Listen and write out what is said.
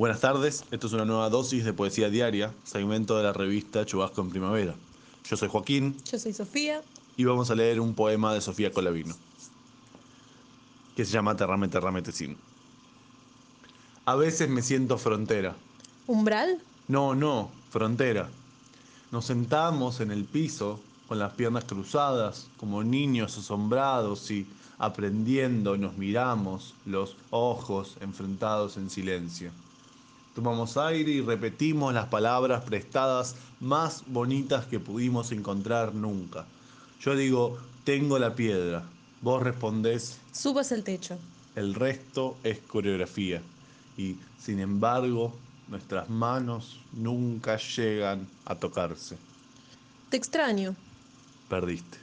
Buenas tardes, esto es una nueva dosis de poesía diaria, segmento de la revista Chubasco en Primavera. Yo soy Joaquín Yo soy Sofía. y vamos a leer un poema de Sofía Colavino, que se llama Terrame, Terrame, Tecín. A veces me siento frontera. ¿Umbral? No, no, frontera. Nos sentamos en el piso con las piernas cruzadas, como niños asombrados y aprendiendo nos miramos, los ojos enfrentados en silencio. Tomamos aire y repetimos las palabras prestadas más bonitas que pudimos encontrar nunca. Yo digo, tengo la piedra. Vos respondés, Subas el techo. el resto es coreografía. Y sin embargo, nuestras manos nunca llegan a tocarse. Te extraño. Perdiste.